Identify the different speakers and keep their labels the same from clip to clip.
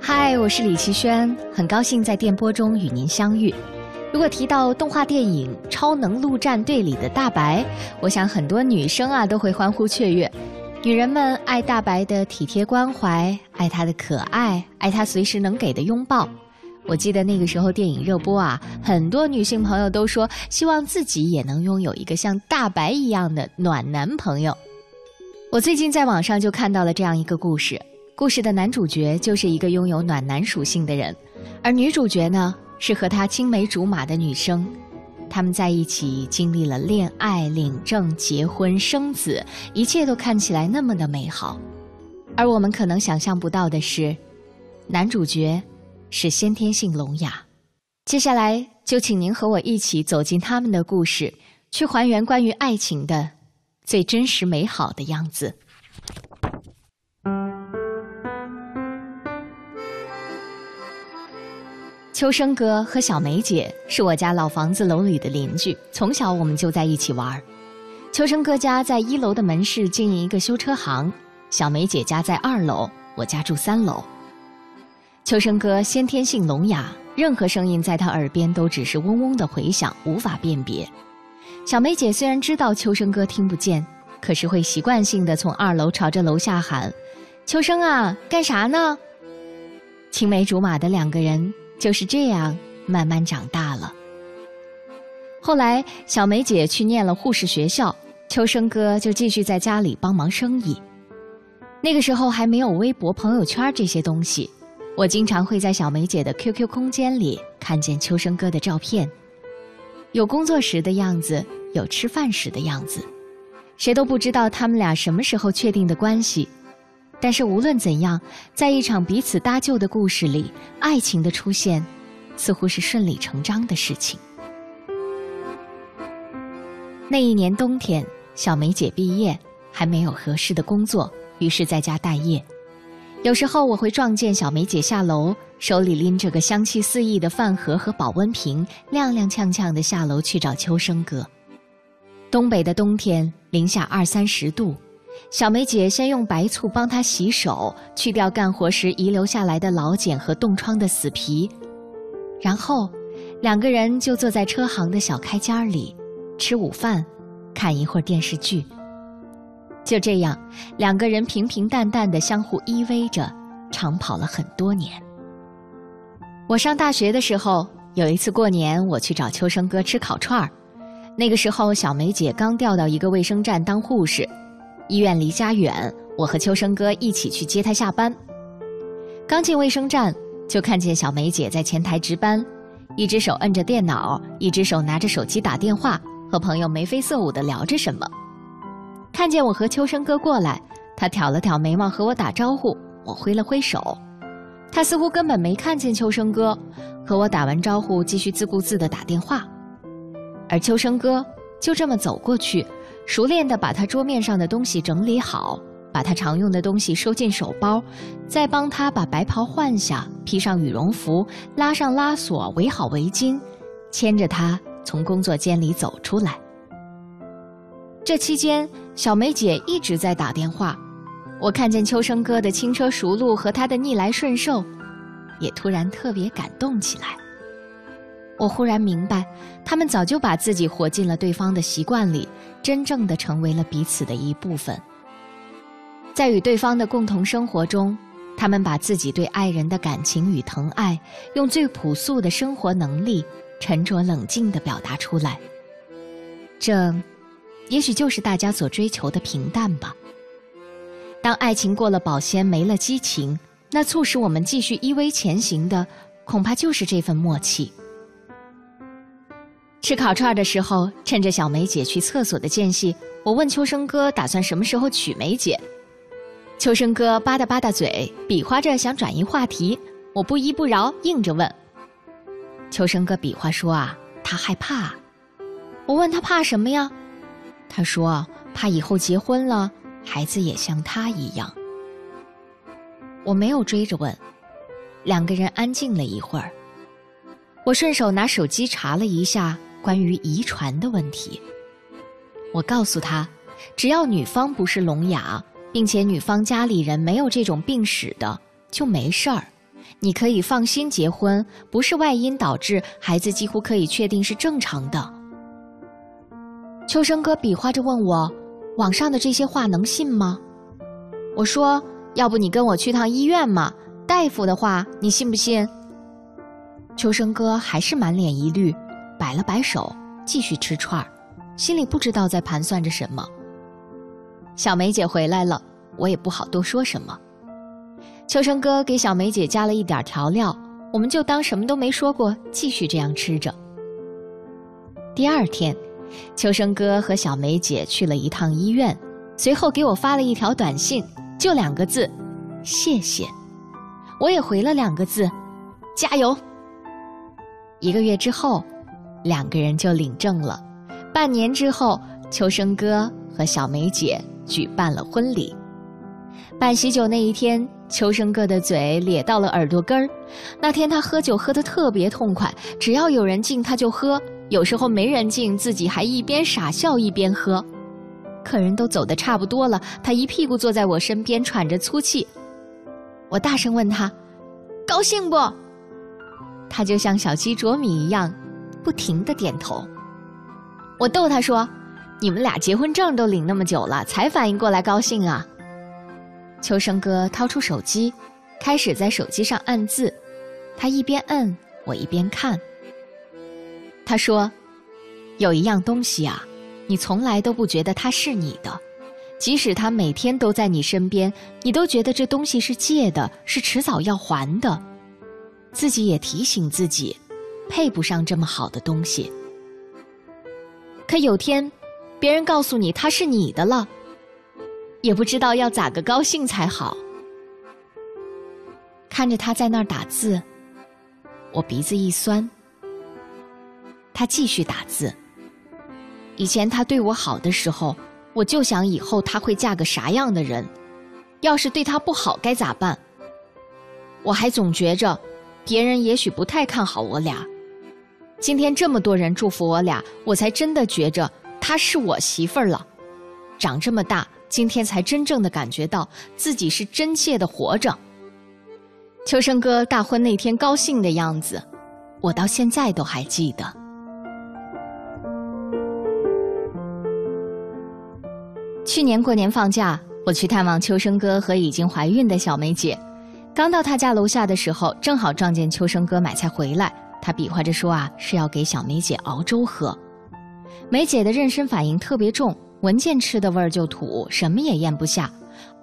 Speaker 1: 嗨，我是李奇轩，很高兴在电波中与您相遇。如果提到动画电影《超能陆战队》里的大白，我想很多女生啊都会欢呼雀跃。女人们爱大白的体贴关怀，爱他的可爱，爱他随时能给的拥抱。我记得那个时候电影热播啊，很多女性朋友都说希望自己也能拥有一个像大白一样的暖男朋友。我最近在网上就看到了这样一个故事，故事的男主角就是一个拥有暖男属性的人，而女主角呢是和他青梅竹马的女生。他们在一起经历了恋爱、领证、结婚、生子，一切都看起来那么的美好。而我们可能想象不到的是，男主角是先天性聋哑。接下来就请您和我一起走进他们的故事，去还原关于爱情的最真实美好的样子。秋生哥和小梅姐是我家老房子楼里的邻居，从小我们就在一起玩。秋生哥家在一楼的门市经营一个修车行，小梅姐家在二楼，我家住三楼。秋生哥先天性聋哑，任何声音在他耳边都只是嗡嗡的回响，无法辨别。小梅姐虽然知道秋生哥听不见，可是会习惯性的从二楼朝着楼下喊：“秋生啊，干啥呢？”青梅竹马的两个人。就是这样慢慢长大了。后来，小梅姐去念了护士学校，秋生哥就继续在家里帮忙生意。那个时候还没有微博、朋友圈这些东西，我经常会在小梅姐的 QQ 空间里看见秋生哥的照片，有工作时的样子，有吃饭时的样子，谁都不知道他们俩什么时候确定的关系。但是无论怎样，在一场彼此搭救的故事里，爱情的出现，似乎是顺理成章的事情。那一年冬天，小梅姐毕业，还没有合适的工作，于是在家待业。有时候我会撞见小梅姐下楼，手里拎着个香气四溢的饭盒和保温瓶，踉踉跄跄地下楼去找秋生哥。东北的冬天，零下二三十度。小梅姐先用白醋帮他洗手，去掉干活时遗留下来的老茧和冻疮的死皮，然后两个人就坐在车行的小开间里，吃午饭，看一会儿电视剧。就这样，两个人平平淡淡的相互依偎着，长跑了很多年。我上大学的时候，有一次过年，我去找秋生哥吃烤串儿，那个时候小梅姐刚调到一个卫生站当护士。医院离家远，我和秋生哥一起去接他下班。刚进卫生站，就看见小梅姐在前台值班，一只手摁着电脑，一只手拿着手机打电话，和朋友眉飞色舞地聊着什么。看见我和秋生哥过来，她挑了挑眉毛和我打招呼，我挥了挥手。她似乎根本没看见秋生哥，和我打完招呼，继续自顾自地打电话。而秋生哥就这么走过去。熟练地把他桌面上的东西整理好，把他常用的东西收进手包，再帮他把白袍换下，披上羽绒服，拉上拉锁，围好围巾，牵着他从工作间里走出来。这期间，小梅姐一直在打电话，我看见秋生哥的轻车熟路和他的逆来顺受，也突然特别感动起来。我忽然明白，他们早就把自己活进了对方的习惯里，真正的成为了彼此的一部分。在与对方的共同生活中，他们把自己对爱人的感情与疼爱，用最朴素的生活能力，沉着冷静地表达出来。这，也许就是大家所追求的平淡吧。当爱情过了保鲜，没了激情，那促使我们继续依偎前行的，恐怕就是这份默契。吃烤串的时候，趁着小梅姐去厕所的间隙，我问秋生哥打算什么时候娶梅姐。秋生哥吧嗒吧嗒嘴，比划着想转移话题，我不依不饶，硬着问。秋生哥比划说啊，他害怕。我问他怕什么呀？他说怕以后结婚了，孩子也像他一样。我没有追着问，两个人安静了一会儿。我顺手拿手机查了一下。关于遗传的问题，我告诉他，只要女方不是聋哑，并且女方家里人没有这种病史的，就没事儿，你可以放心结婚，不是外因导致，孩子几乎可以确定是正常的。秋生哥比划着问我，网上的这些话能信吗？我说，要不你跟我去趟医院嘛，大夫的话你信不信？秋生哥还是满脸疑虑，摆了摆手，继续吃串儿，心里不知道在盘算着什么。小梅姐回来了，我也不好多说什么。秋生哥给小梅姐加了一点调料，我们就当什么都没说过，继续这样吃着。第二天，秋生哥和小梅姐去了一趟医院，随后给我发了一条短信，就两个字：谢谢。我也回了两个字：加油。一个月之后，两个人就领证了。半年之后，秋生哥和小梅姐举办了婚礼。办喜酒那一天，秋生哥的嘴咧到了耳朵根儿。那天他喝酒喝得特别痛快，只要有人敬他就喝，有时候没人敬，自己还一边傻笑一边喝。客人都走得差不多了，他一屁股坐在我身边，喘着粗气。我大声问他：“高兴不？”他就像小鸡啄米一样，不停的点头。我逗他说：“你们俩结婚证都领那么久了，才反应过来高兴啊？”秋生哥掏出手机，开始在手机上按字。他一边摁，我一边看。他说：“有一样东西啊，你从来都不觉得它是你的，即使它每天都在你身边，你都觉得这东西是借的，是迟早要还的。”自己也提醒自己，配不上这么好的东西。可有天，别人告诉你它是你的了，也不知道要咋个高兴才好。看着他在那儿打字，我鼻子一酸。他继续打字。以前他对我好的时候，我就想以后他会嫁个啥样的人，要是对他不好该咋办？我还总觉着。别人也许不太看好我俩，今天这么多人祝福我俩，我才真的觉着她是我媳妇儿了。长这么大，今天才真正的感觉到自己是真切的活着。秋生哥大婚那天高兴的样子，我到现在都还记得。去年过年放假，我去探望秋生哥和已经怀孕的小梅姐。刚到他家楼下的时候，正好撞见秋生哥买菜回来。他比划着说：“啊，是要给小梅姐熬粥喝。”梅姐的妊娠反应特别重，闻见吃的味儿就吐，什么也咽不下。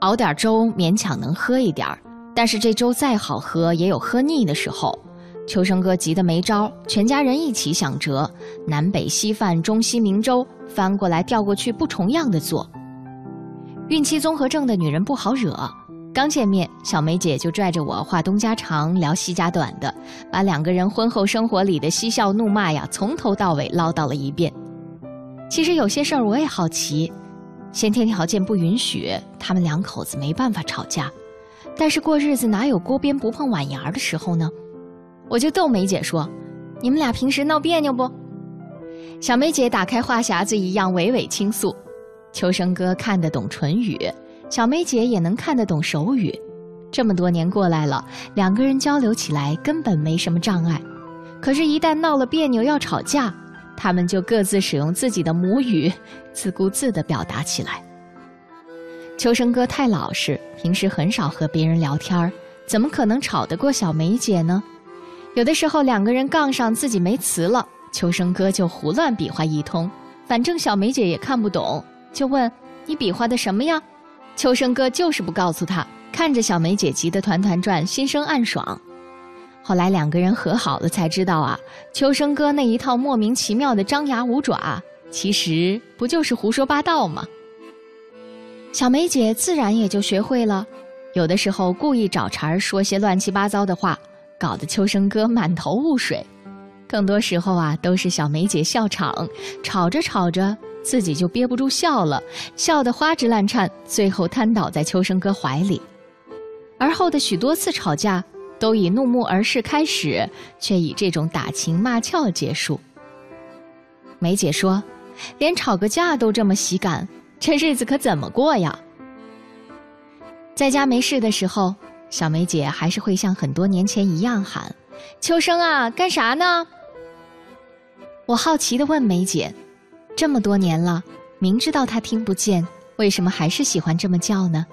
Speaker 1: 熬点粥勉强能喝一点儿，但是这粥再好喝，也有喝腻的时候。秋生哥急得没招，全家人一起想辙，南北稀饭、中西名粥，翻过来调过去，不重样的做。孕期综合症的女人不好惹。刚见面，小梅姐就拽着我话东家长聊西家短的，把两个人婚后生活里的嬉笑怒骂呀，从头到尾唠叨了一遍。其实有些事儿我也好奇，先天条件不允许，他们两口子没办法吵架，但是过日子哪有锅边不碰碗沿儿的时候呢？我就逗梅姐说：“你们俩平时闹别扭不？”小梅姐打开话匣子一样娓娓倾诉，秋生哥看得懂唇语。小梅姐也能看得懂手语，这么多年过来了，两个人交流起来根本没什么障碍。可是，一旦闹了别扭要吵架，他们就各自使用自己的母语，自顾自地表达起来。秋生哥太老实，平时很少和别人聊天怎么可能吵得过小梅姐呢？有的时候两个人杠上，自己没词了，秋生哥就胡乱比划一通，反正小梅姐也看不懂，就问：“你比划的什么呀？”秋生哥就是不告诉他，看着小梅姐急得团团转，心生暗爽。后来两个人和好了，才知道啊，秋生哥那一套莫名其妙的张牙舞爪，其实不就是胡说八道吗？小梅姐自然也就学会了，有的时候故意找茬儿说些乱七八糟的话，搞得秋生哥满头雾水。更多时候啊，都是小梅姐笑场，吵着吵着。自己就憋不住笑了，笑得花枝乱颤，最后瘫倒在秋生哥怀里。而后的许多次吵架，都以怒目而视开始，却以这种打情骂俏结束。梅姐说：“连吵个架都这么喜感，这日子可怎么过呀？”在家没事的时候，小梅姐还是会像很多年前一样喊：“秋生啊，干啥呢？”我好奇的问梅姐：“这么多年了，明知道他听不见，为什么还是喜欢这么叫呢？”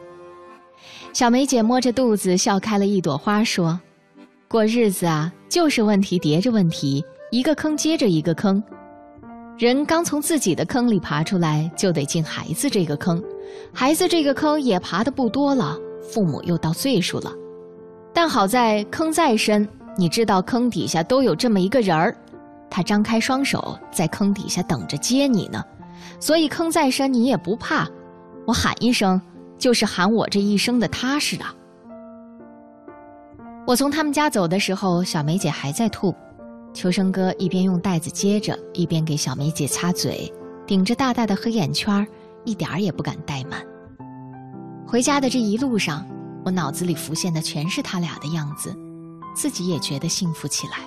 Speaker 1: 小梅姐摸着肚子笑开了一朵花，说：“过日子啊，就是问题叠着问题，一个坑接着一个坑。人刚从自己的坑里爬出来，就得进孩子这个坑，孩子这个坑也爬的不多了，父母又到岁数了。但好在坑再深，你知道坑底下都有这么一个人儿，他张开双手在坑底下等着接你呢，所以坑再深你也不怕，我喊一声。”就是喊我这一生的踏实啊。我从他们家走的时候，小梅姐还在吐，秋生哥一边用袋子接着，一边给小梅姐擦嘴，顶着大大的黑眼圈一点儿也不敢怠慢。回家的这一路上，我脑子里浮现的全是他俩的样子，自己也觉得幸福起来。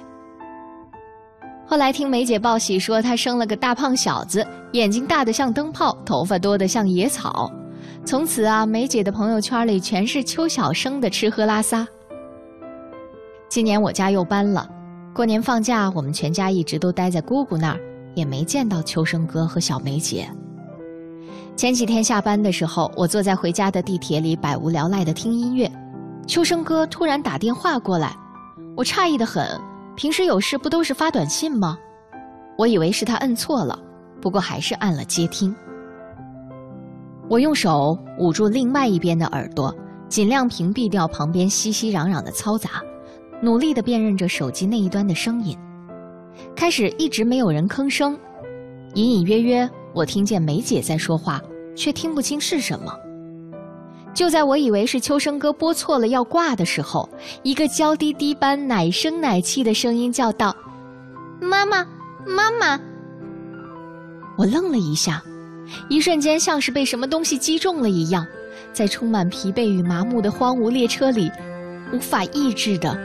Speaker 1: 后来听梅姐报喜说，她生了个大胖小子，眼睛大的像灯泡，头发多的像野草。从此啊，梅姐的朋友圈里全是邱小生的吃喝拉撒。今年我家又搬了，过年放假，我们全家一直都待在姑姑那儿，也没见到秋生哥和小梅姐。前几天下班的时候，我坐在回家的地铁里，百无聊赖的听音乐，秋生哥突然打电话过来，我诧异的很。平时有事不都是发短信吗？我以为是他摁错了，不过还是按了接听。我用手捂住另外一边的耳朵，尽量屏蔽掉旁边熙熙攘攘的嘈杂，努力地辨认着手机那一端的声音。开始一直没有人吭声，隐隐约约我听见梅姐在说话，却听不清是什么。就在我以为是秋生哥拨错了要挂的时候，一个娇滴滴般奶声奶气的声音叫道：“妈妈，妈妈！”我愣了一下。一瞬间，像是被什么东西击中了一样，在充满疲惫与麻木的荒芜列车里，无法抑制的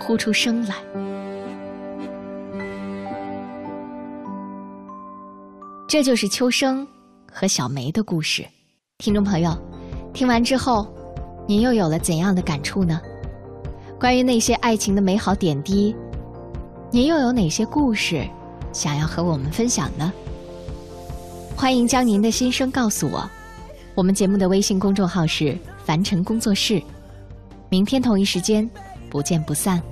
Speaker 1: 哭出声来。这就是秋生和小梅的故事。听众朋友，听完之后，您又有了怎样的感触呢？关于那些爱情的美好点滴，您又有哪些故事想要和我们分享呢？欢迎将您的心声告诉我，我们节目的微信公众号是凡尘工作室。明天同一时间，不见不散。